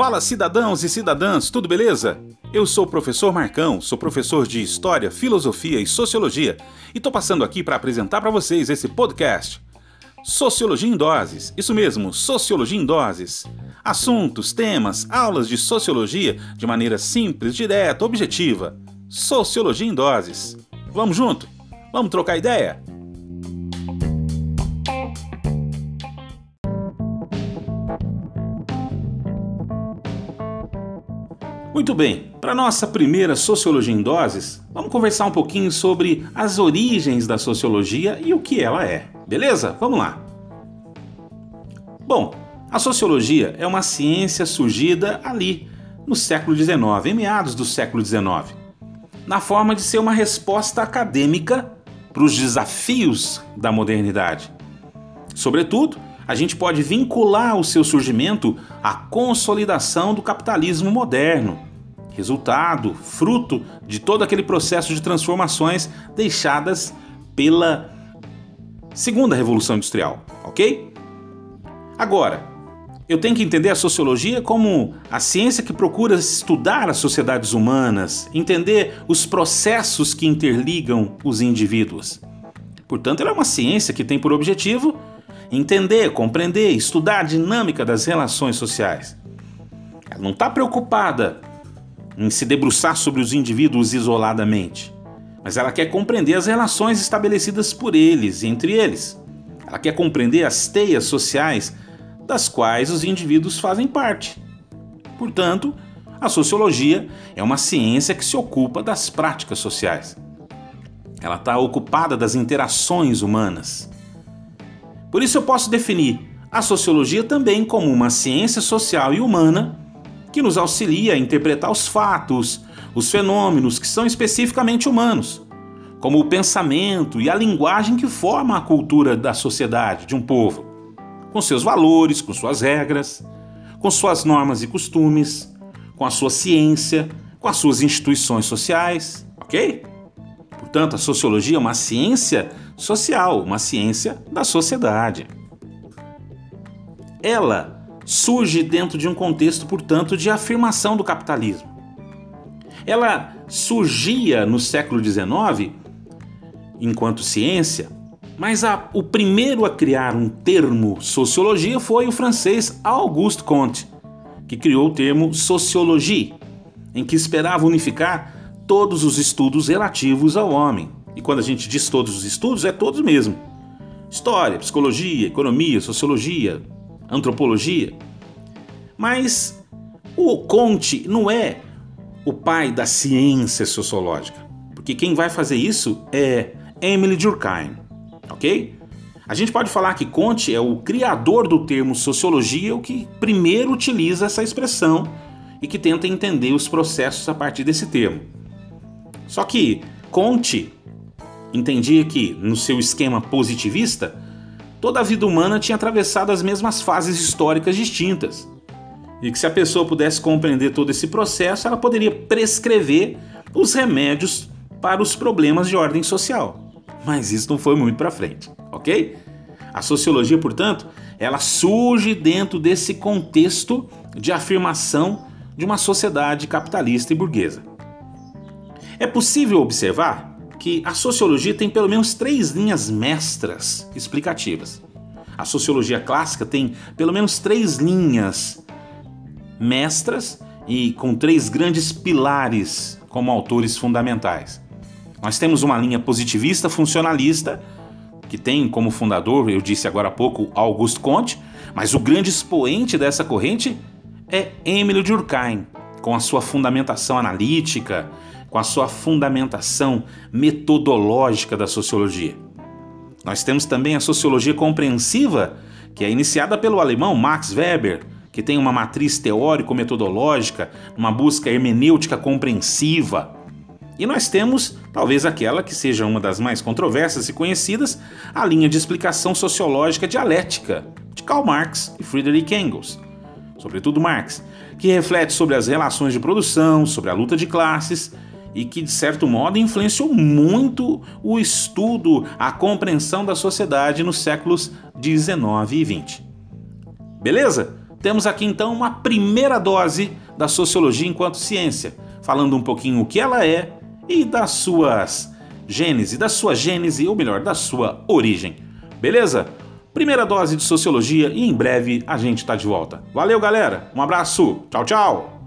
Fala cidadãos e cidadãs, tudo beleza? Eu sou o professor Marcão, sou professor de História, Filosofia e Sociologia e tô passando aqui para apresentar para vocês esse podcast. Sociologia em Doses, isso mesmo, Sociologia em Doses. Assuntos, temas, aulas de sociologia de maneira simples, direta, objetiva. Sociologia em Doses. Vamos junto? Vamos trocar ideia? Muito bem, para nossa primeira Sociologia em Doses, vamos conversar um pouquinho sobre as origens da sociologia e o que ela é. Beleza? Vamos lá. Bom, a sociologia é uma ciência surgida ali, no século XIX, em meados do século XIX, na forma de ser uma resposta acadêmica para os desafios da modernidade. Sobretudo, a gente pode vincular o seu surgimento à consolidação do capitalismo moderno, resultado, fruto de todo aquele processo de transformações deixadas pela segunda revolução industrial, ok? Agora, eu tenho que entender a sociologia como a ciência que procura estudar as sociedades humanas, entender os processos que interligam os indivíduos. Portanto, ela é uma ciência que tem por objetivo entender, compreender, estudar a dinâmica das relações sociais. Ela não está preocupada em se debruçar sobre os indivíduos isoladamente, mas ela quer compreender as relações estabelecidas por eles, entre eles. Ela quer compreender as teias sociais das quais os indivíduos fazem parte. Portanto, a sociologia é uma ciência que se ocupa das práticas sociais. Ela está ocupada das interações humanas. Por isso, eu posso definir a sociologia também como uma ciência social e humana que nos auxilia a interpretar os fatos, os fenômenos que são especificamente humanos, como o pensamento e a linguagem que formam a cultura da sociedade, de um povo com seus valores, com suas regras, com suas normas e costumes, com a sua ciência, com as suas instituições sociais, ok? Portanto, a sociologia é uma ciência social, uma ciência da sociedade. Ela surge dentro de um contexto, portanto, de afirmação do capitalismo. Ela surgia no século XIX enquanto ciência mas a, o primeiro a criar um termo sociologia foi o francês Auguste Comte, que criou o termo sociologie, em que esperava unificar todos os estudos relativos ao homem. E quando a gente diz todos os estudos, é todos mesmo: história, psicologia, economia, sociologia, antropologia. Mas o Comte não é o pai da ciência sociológica, porque quem vai fazer isso é Emily Durkheim ok? A gente pode falar que Conte é o criador do termo sociologia, o que primeiro utiliza essa expressão e que tenta entender os processos a partir desse termo. Só que Conte entendia que, no seu esquema positivista, toda a vida humana tinha atravessado as mesmas fases históricas distintas. E que se a pessoa pudesse compreender todo esse processo, ela poderia prescrever os remédios para os problemas de ordem social mas isso não foi muito para frente, ok? A sociologia, portanto, ela surge dentro desse contexto de afirmação de uma sociedade capitalista e burguesa. É possível observar que a sociologia tem pelo menos três linhas mestras explicativas. A sociologia clássica tem pelo menos três linhas mestras e com três grandes pilares como autores fundamentais. Nós temos uma linha positivista funcionalista, que tem como fundador, eu disse agora há pouco, Auguste Comte, mas o grande expoente dessa corrente é Emile Durkheim, com a sua fundamentação analítica, com a sua fundamentação metodológica da sociologia. Nós temos também a sociologia compreensiva, que é iniciada pelo alemão Max Weber, que tem uma matriz teórico-metodológica, uma busca hermenêutica compreensiva. E nós temos, talvez aquela que seja uma das mais controversas e conhecidas, a linha de explicação sociológica dialética de Karl Marx e Friedrich Engels, sobretudo Marx, que reflete sobre as relações de produção, sobre a luta de classes e que, de certo modo, influenciou muito o estudo, a compreensão da sociedade nos séculos 19 e 20. Beleza? Temos aqui então uma primeira dose da sociologia enquanto ciência, falando um pouquinho o que ela é e das suas gênese, da sua gênese, ou melhor, da sua origem. Beleza? Primeira dose de sociologia e em breve a gente tá de volta. Valeu, galera. Um abraço. Tchau, tchau.